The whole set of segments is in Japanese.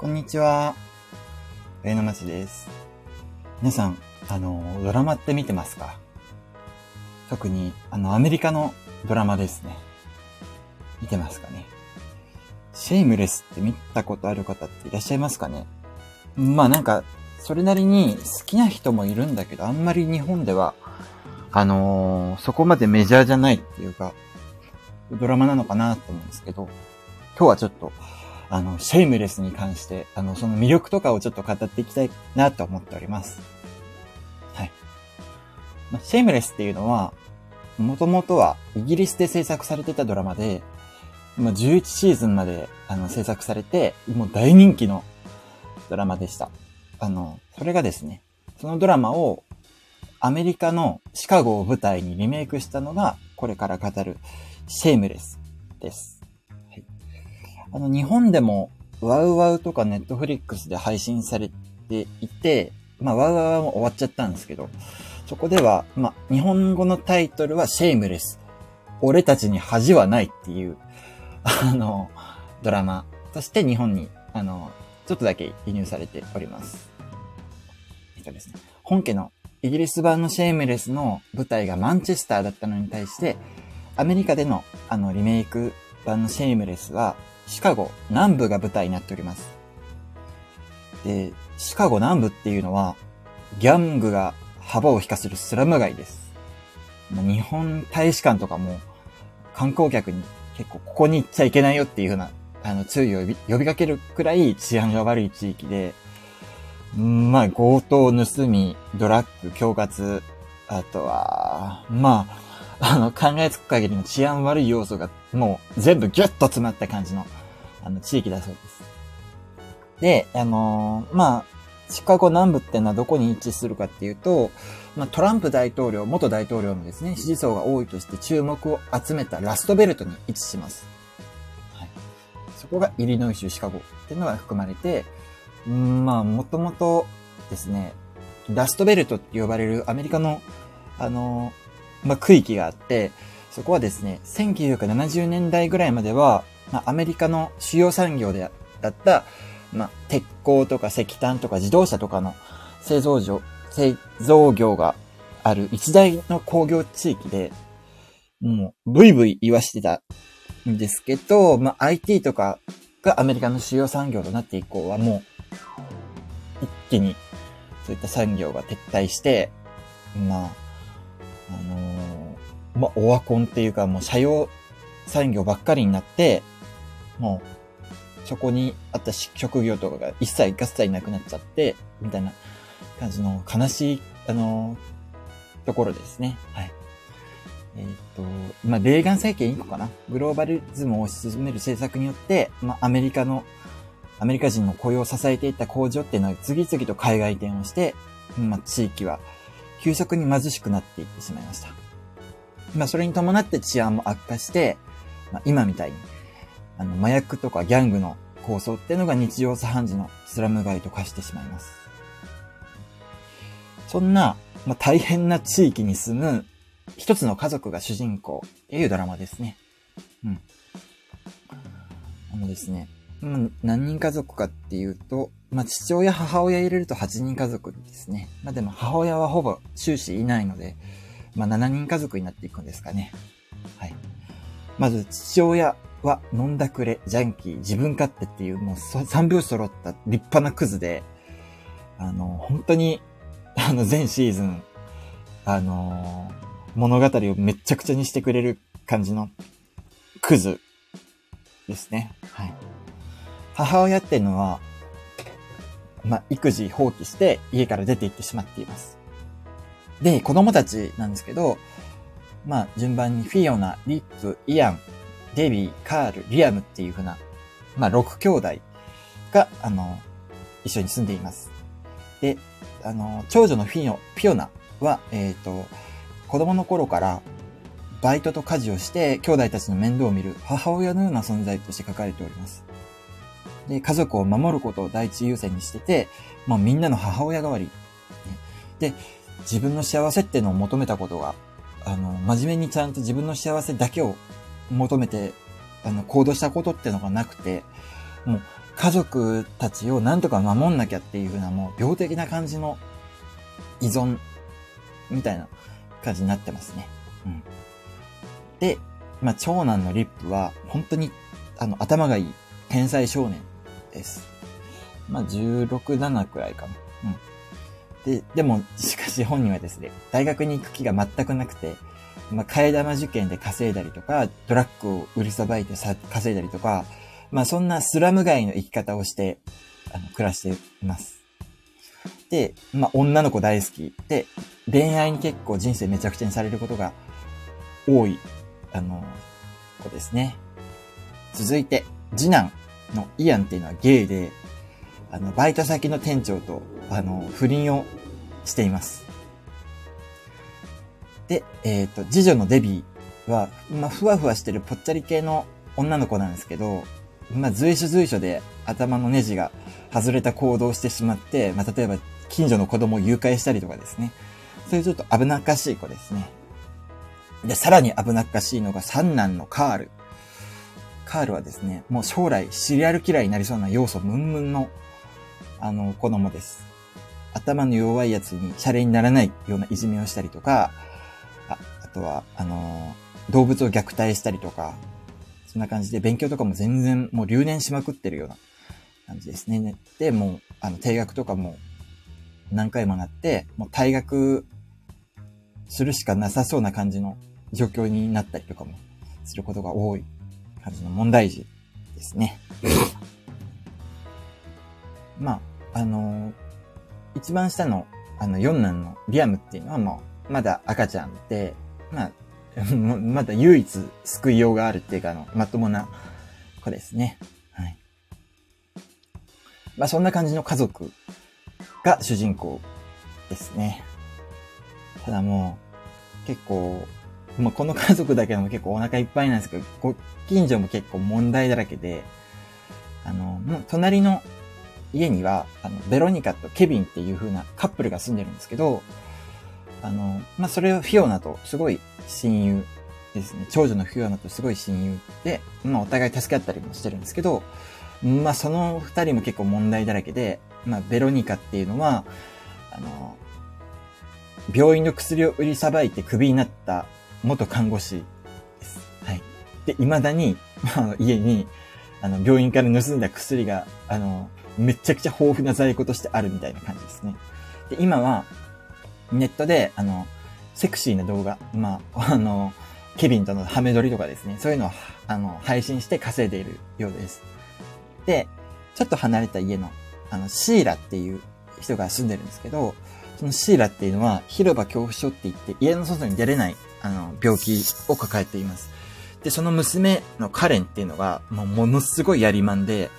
こんにちは。上野町です。皆さん、あの、ドラマって見てますか？特に、あの、アメリカのドラマですね。見てますかね？シェイムレスって見たことある方っていらっしゃいますかね？まあなんか、それなりに好きな人もいるんだけど、あんまり日本では、あのーそこまでメジャーじゃないっていうか、ドラマなのかなと思うんですけど、今日はちょっと、あの、シェイムレスに関して、あの、その魅力とかをちょっと語っていきたいなと思っております。はい。まあシェイムレスっていうのは、もともとはイギリスで制作されてたドラマで、ま、11シーズンまであの制作されて、もう大人気のドラマでした。あの、それがですね、そのドラマをアメリカのシカゴを舞台にリメイクしたのが、これから語るシェイムレスです。あの、日本でも WOWOWとかネットフリックスで配信されていて、まあ、 WOWOWはも終わっちゃったんですけど、そこでは、まあ、日本語のタイトルはシェイムレス。俺たちに恥はないっていう、あの、ドラマとして日本に、あの、ちょっとだけ輸入されております。えっとですね、本家のイギリス版のシェイムレスの舞台がマンチェスターだったのに対して、アメリカでのあのリメイク版のシェイムレスは、シカゴ南部が舞台になっております。で、シカゴ南部っていうのは、ギャングが幅を引かせるスラム街です。もう日本大使館とかも観光客に結構ここに行っちゃいけないよっていうふうな、あの、注意を呼び呼びかけるくらい治安が悪い地域で、んまあ、強盗、盗み、ドラッグ、恐喝、あとは、まあ、あの、考えつく限りの治安悪い要素がもう全部ギュッと詰まった感じの、あの、地域だそうです。で、あのーまあ、シカゴ南部ってのはどこに位置するかっていうと、まあ、トランプ大統領、元大統領のですね、支持層が多いとして注目を集めたラストベルトに位置します。はい。そこがイリノイ州シカゴっていうのが含まれて、んまあ、もともとですね、ラストベルトって呼ばれるアメリカの、あのーまあ、区域があって、そこはですね、1970年代ぐらいまでは、まあ、アメリカの主要産業でだった、まあ、鉄鋼とか石炭とか自動車とかの製造業、製造業がある一大の工業地域で、もう、ブイブイ言わしてたんですけど、まあ、IT とかがアメリカの主要産業となって以降はもう、一気にそういった産業が撤退して、まあ、あのーまあ、オワコンっていうかもう社用産業ばっかりになって、もう、そこにあった職業とかが一切合切なくなっちゃって、みたいな感じの悲しい、あのーところですね。はい。えーっと、まあ、レーガン政権以降かな？グローバリズムを推し進める政策によって、まあ、アメリカの、アメリカ人の雇用を支えていった工場っていうのは次々と海外移転をして、まあ、地域は急速に貧しくなっていってしまいました。まあ、それに伴って治安も悪化して、まあ、今みたいに、あの、麻薬とかギャングの構想っていうのが日常茶飯事のスラム街と化してしまいます。そんな、まあ、大変な地域に住む一つの家族が主人公っていうドラマですね。うん。あのですね、うん、何人家族かっていうと、まあ、父親、母親入れると8人家族ですね。まあ、でも母親はほぼ終始いないので、まあ、7人家族になっていくんですかね。はい。まず、父親は飲んだくれ、ジャンキー、自分勝手っていう、もうそ三拍子揃った立派なクズで、あの、本当に、あの、全シーズン、あの物語をめちゃくちゃにしてくれる感じのクズですね。はい。母親っていうのは、まあ、育児放棄して家から出て行ってしまっています。で、子供たちなんですけど、まあ、順番にフィオナ、リップ、イアン、デビー、カール、リアムっていう風な、まあ、6兄弟が、あの、一緒に住んでいます。で、あの、長女のフィオ、フィオナは、えっ、と、子供の頃から、バイトと家事をして、兄弟たちの面倒を見る母親のような存在として書かれております。で、家族を守ることを第一優先にしてて、まあみんなの母親代わり。で、自分の幸せっていうのを求めたことが、あの、真面目にちゃんと自分の幸せだけを求めて、あの、行動したことっていうのがなくて、もう、家族たちをなんとか守んなきゃっていう風なもう病的な感じの依存みたいな感じになってますね。うん。で、まあ、長男のリップは本当にあの頭がいい天才少年です。まあ、16、7くらいかな。うん。で、でも、しかし本人はですね、大学に行く気が全くなくて、まあ、替え玉受験で稼いだりとか、ドラッグを売りさばいてさ稼いだりとか、まあ、そんなスラム街の生き方をして、あの、暮らしています。で、まあ、女の子大好き。で、恋愛に結構人生めちゃくちゃにされることが多い、あの、子ですね。続いて、次男のイアンっていうのはゲイで、あの、バイト先の店長と、あの、不倫をしています。で、えっ、ー、と、次女のデビーは、まあ、ふわふわしてるぽっちゃり系の女の子なんですけど、まあ、随所随所で頭のネジが外れた行動をしてしまって、まあ、例えば近所の子供を誘拐したりとかですね。そういうちょっと危なっかしい子ですね。で、さらに危なっかしいのが三男のカール。カールはですね、もう将来シリアルキラーになりそうな要素ムンムンの、あの、子供です。頭の弱いやつにシャレにならないようないじめをしたりとか、あ、あとは、あの、動物を虐待したりとか、そんな感じで勉強とかも全然もう留年しまくってるような感じですね。で、もう、あの、定学とかも何回もなって、もう退学するしかなさそうな感じの状況になったりとかもすることが多い感じの問題児ですね。まあ、あの、一番下の、あの、四男のリアムっていうのはもう、まだ赤ちゃんで、まあ、まだ唯一救いようがあるっていうか、あの、まともな子ですね。はい。まあ、そんな感じの家族が主人公ですね。ただもう、結構、まあ、この家族だけでも結構お腹いっぱいなんですけど、ご近所も結構問題だらけで、あの、もう隣の家には、あの、ベロニカとケビンっていう風なカップルが住んでるんですけど、あの、まあ、それをフィオナとすごい親友ですね。長女のフィオナとすごい親友で、まあ、お互い助け合ったりもしてるんですけど、まあ、その二人も結構問題だらけで、まあ、ベロニカっていうのは、あの、病院の薬を売りさばいてクビになった元看護師です。はい。で、未だに、まあ、家に、あの、病院から盗んだ薬が、あの、めちゃくちゃ豊富な在庫としてあるみたいな感じですね。で、今は、ネットで、あの、セクシーな動画、まあ、あの、ケビンとのハメ撮りとかですね、そういうのを、あの、配信して稼いでいるようです。で、ちょっと離れた家の、あの、シーラっていう人が住んでるんですけど、そのシーラっていうのは、広場恐怖症って言って、家の外に出れない、あの、病気を抱えています。で、その娘のカレンっていうのが、もうものすごいやりまんで、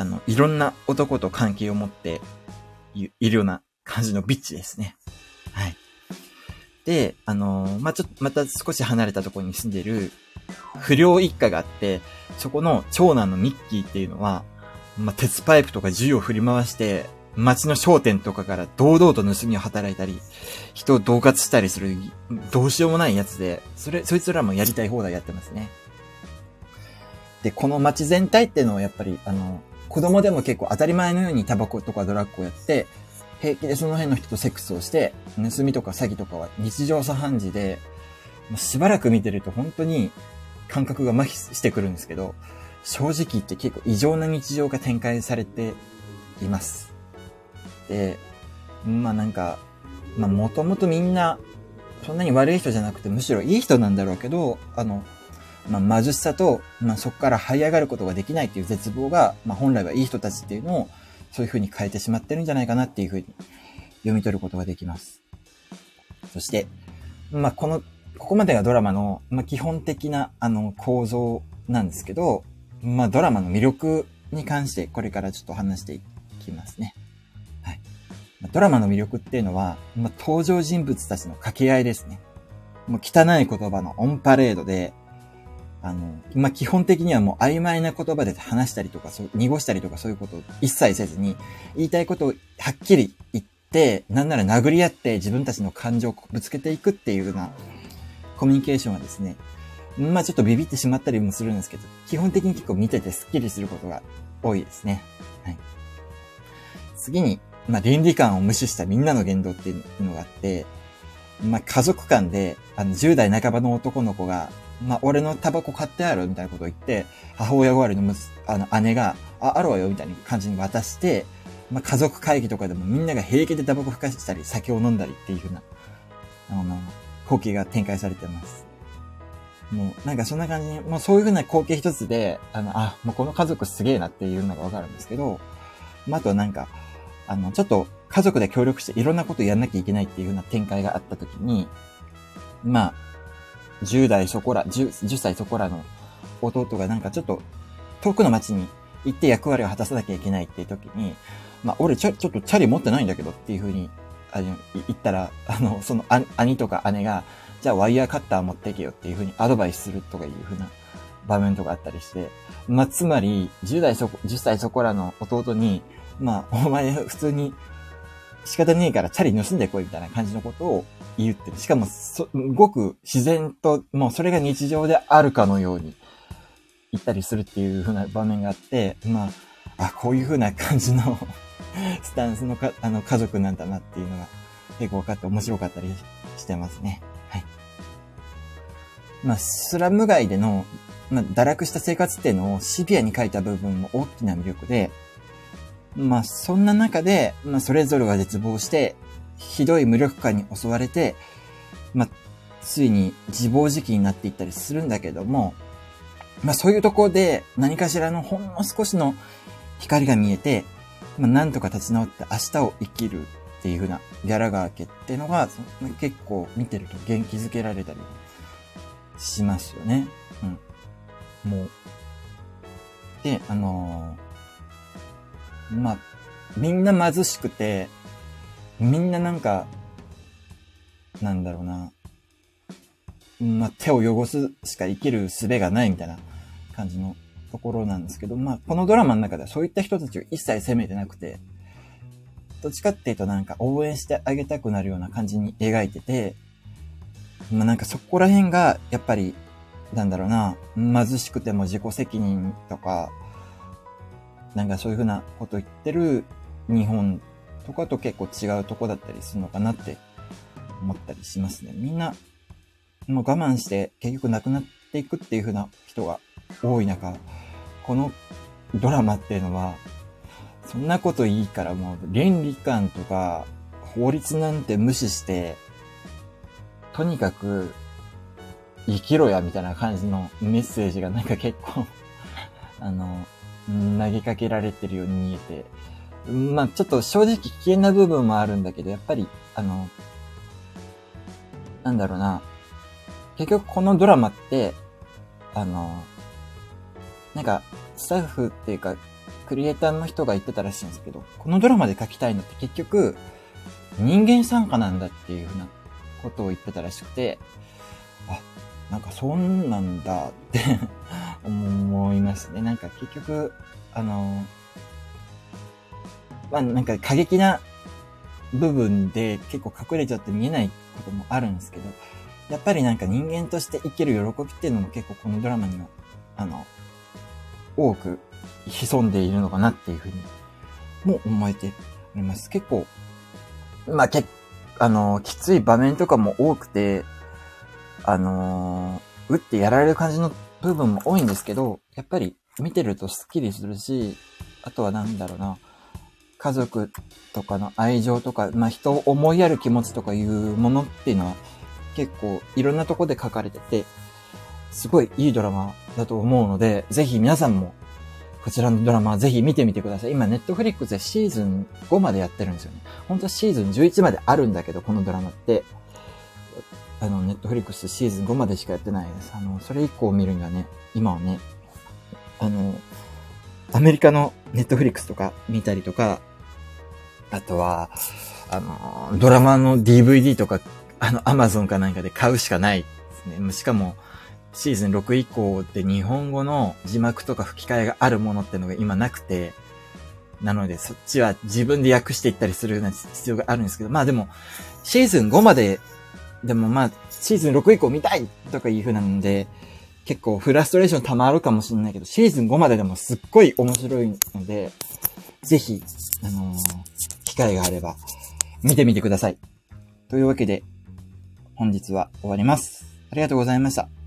あの、いろんな男と関係を持っているような感じのビッチですね。はい。で、あのー、まあ、ちょっと、また少し離れたところに住んでる不良一家があって、そこの長男のミッキーっていうのは、まあ、鉄パイプとか銃を振り回して、街の商店とかから堂々と盗みを働いたり、人を恫喝したりする、どうしようもないやつで、それ、そいつらもやりたい放題やってますね。で、この街全体っていうのはやっぱり、あの、子供でも結構当たり前のようにタバコとかドラッグをやって、平気でその辺の人とセックスをして、盗みとか詐欺とかは日常茶飯事で、しばらく見てると本当に感覚が麻痺してくるんですけど、正直言って結構異常な日常が展開されています。で、まあなんか、まあもともとみんな、そんなに悪い人じゃなくてむしろいい人なんだろうけど、あの、まあ貧しさと、まあそこから這い上がることができないっていう絶望が、まあ本来はいい人たちっていうのを、そういう風に変えてしまってるんじゃないかなっていう風に読み取ることができます。そして、まあ、この、ここまでがドラマの、まあ、基本的な、あの、構造なんですけど、まあ、ドラマの魅力に関して、これからちょっと話していきますね。はい。まドラマの魅力っていうのは、まあ、登場人物たちの掛け合いですね。もう汚い言葉のオンパレードで、あの、まあ、基本的にはもう曖昧な言葉で話したりとか、そう、濁したりとかそういうことを一切せずに、言いたいことをはっきり言って、なんなら殴り合って自分たちの感情をぶつけていくっていうようなコミュニケーションはですね、まあちょっとビビってしまったりもするんですけど、基本的に結構見ててスッキリすることが多いですね。はい。次に、まあ、倫理観を無視したみんなの言動っていうのがあって、まあ、家族間で、あの、10代半ばの男の子が、まあ、俺のタバコ買ってあるみたいなことを言って、母親代わりのむ、あの、姉が、あ、あるわよみたいな感じに渡して、まあ、家族会議とかでもみんなが平気でタバコ吹かしてたり、酒を飲んだりっていうふうな、あの、光景が展開されてます。もう、なんかそんな感じに、もうそういうふうな光景一つで、あの、あ、もうこの家族すげえなっていうのがわかるんですけど、まあ、あとはなんか、あの、ちょっと家族で協力していろんなことやんなきゃいけないっていうふうな展開があった時に、まあ、10代そこら、10, 10歳そこらの弟がなんかちょっと遠くの町に行って役割を果たさなきゃいけないっていう時に、まあ、俺ちょ、ちょっとチャリ持ってないんだけどっていうふうに、あの、言ったら、あの、その兄とか姉が、じゃあワイヤーカッター持ってけよっていうふうにアドバイスするとかいうふうな場面とかあったりして、まあ、つまり、10代そこ、10歳そこらの弟に、まあ、お前普通に仕方ねえからチャリ盗んでこいみたいな感じのことを言ってる。しかも、すごく自然と、もうそれが日常であるかのように言ったりするっていう風な場面があって、まあ、あ、こういう風な感じの スタンスのか、あの、家族なんだなっていうのが結構分かって面白かったりしてますね。はい。まあ、スラム街での、まあ、堕落した生活っていうのをシビアに書いた部分も大きな魅力で、まあ、そんな中で、まあ、それぞれが絶望して、ひどい無力感に襲われて、まあ、ついに自暴自棄になっていったりするんだけども、まあ、そういうところで何かしらのほんの少しの光が見えて、まあ、なんとか立ち直って明日を生きるっていう風なギャラガー家っていうのが、結構見てると元気づけられたりしますよね。うん。もう。で、あのー、まあ、みんな貧しくて、みんななんか、なんだろうな。まあ、手を汚すしか生きる術がないみたいな感じのところなんですけど、まあ、このドラマの中ではそういった人たちを一切責めてなくて、どっちかっていうとなんか応援してあげたくなるような感じに描いてて、まあなんかそこら辺がやっぱり、なんだろうな、貧しくても自己責任とか、なんかそういうふうなこと言ってる日本とかと結構違うとこだったりするのかなって思ったりしますね。みんな、もう我慢して結局亡くなっていくっていうふうな人が多い中、このドラマっていうのは、そんなこといいからもう倫理観とか法律なんて無視して、とにかく生きろやみたいな感じのメッセージがなんか結構 あの、投げかけられてるように見えて、まあちょっと正直危険な部分もあるんだけど、やっぱり、あの、なんだろうな、結局このドラマって、あの、なんか、スタッフっていうか、クリエイターの人が言ってたらしいんですけど、このドラマで書きたいのって結局、人間参加なんだっていうふうなことを言ってたらしくて、あ、なんかそんなんだって思いますね。なんか結局、あの、まあなんか過激な部分で結構隠れちゃって見えないこともあるんですけど、やっぱりなんか人間として生きる喜びっていうのも結構このドラマには、あの、多く潜んでいるのかなっていうふうにも思えております。結構、まあ、け、あの、きつい場面とかも多くて、あの、打ってやられる感じの部分も多いんですけど、やっぱり見てるとスッキリするし、あとはなんだろうな、家族とかの愛情とか、まあ人を思いやる気持ちとかいうものっていうのは結構いろんなとこで書かれてて、すごいいいドラマだと思うので、ぜひ皆さんもこちらのドラマぜひ見てみてください。今、ネットフリックスでシーズン5までやってるんですよね。本当はシーズン11まであるんだけど、このドラマって、あの、ネットフリックスシーズン5までしかやってないです。あの、それ以降見るにはね、今はね、あの、アメリカのネットフリックスとか見たりとか、あとは、あの、ドラマの DVD とか、あの、アマゾンかなんかで買うしかないですね。しかも、シーズン6以降で日本語の字幕とか吹き替えがあるものってのが今なくて、なのでそっちは自分で訳していったりするような必要があるんですけど、まあでも、シーズン5まで、でもまあ、シーズン6以降見たいとかいう風なので、結構フラストレーション溜まるかもしれないけど、シーズン5まででもすっごい面白いので、ぜひ、あのー、機会があれば、見てみてください。というわけで、本日は終わります。ありがとうございました。